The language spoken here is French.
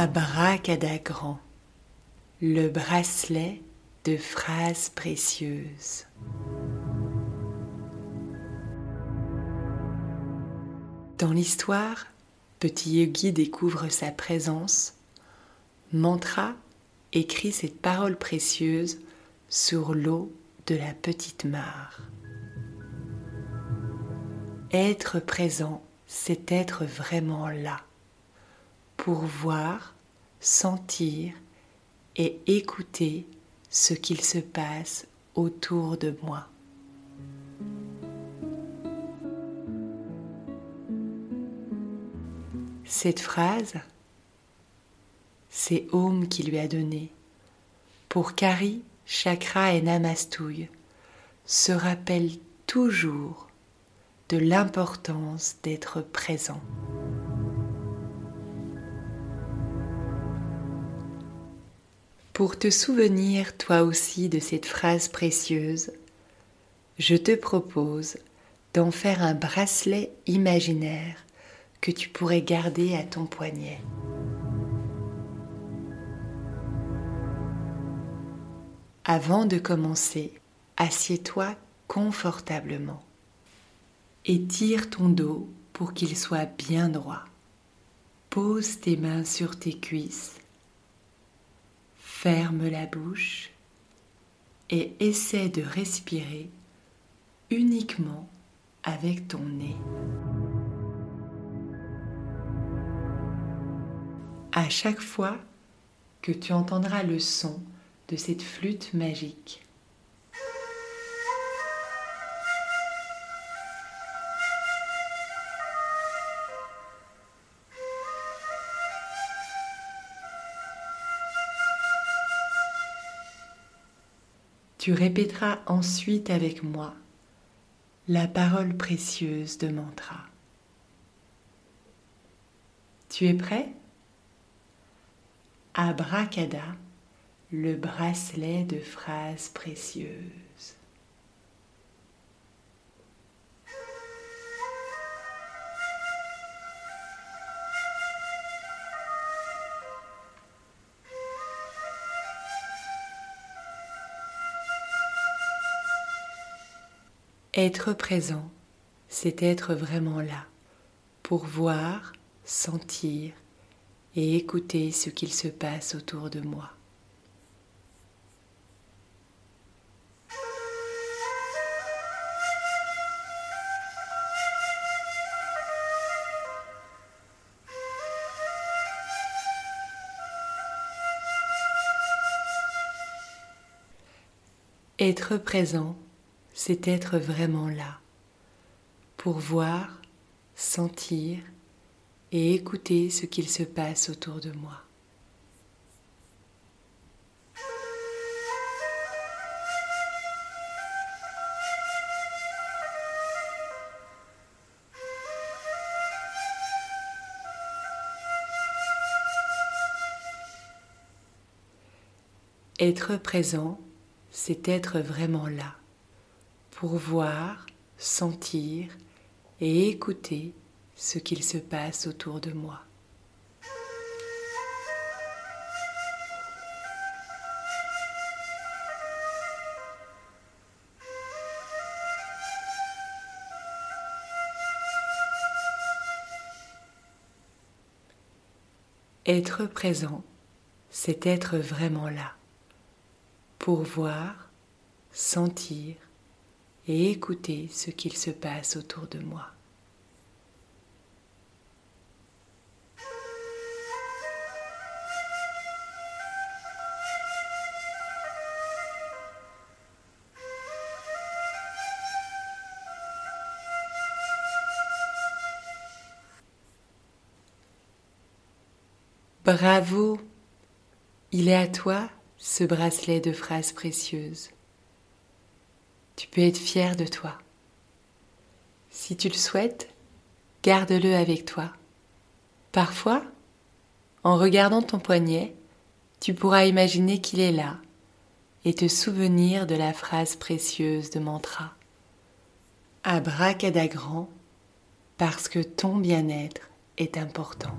Abracadagrand, le bracelet de phrases précieuses. Dans l'histoire, Petit Yogi découvre sa présence. Mantra écrit cette parole précieuse sur l'eau de la petite mare. Être présent, c'est être vraiment là, pour voir, sentir et écouter ce qu'il se passe autour de moi. Cette phrase, c'est Om qui lui a donné. Pour Kari, Chakra et Namastouille se rappelle toujours de l'importance d'être présent. Pour te souvenir toi aussi de cette phrase précieuse, je te propose d'en faire un bracelet imaginaire que tu pourrais garder à ton poignet. Avant de commencer, assieds-toi confortablement. Étire ton dos pour qu'il soit bien droit. Pose tes mains sur tes cuisses. Ferme la bouche et essaie de respirer uniquement avec ton nez. À chaque fois que tu entendras le son de cette flûte magique, Tu répéteras ensuite avec moi la parole précieuse de mantra. Tu es prêt? Abracada, le bracelet de phrases précieuses. Être présent, c'est être vraiment là, pour voir, sentir et écouter ce qu'il se passe autour de moi. Être présent c'est être vraiment là, pour voir, sentir et écouter ce qu'il se passe autour de moi. Être présent, c'est être vraiment là pour voir, sentir et écouter ce qu'il se passe autour de moi. Être présent, c'est être vraiment là, pour voir, sentir et écouter ce qu'il se passe autour de moi. Bravo, il est à toi ce bracelet de phrases précieuses. Tu peux être fier de toi. Si tu le souhaites, garde-le avec toi. Parfois, en regardant ton poignet, tu pourras imaginer qu'il est là et te souvenir de la phrase précieuse de mantra. Abracadagrand, parce que ton bien-être est important.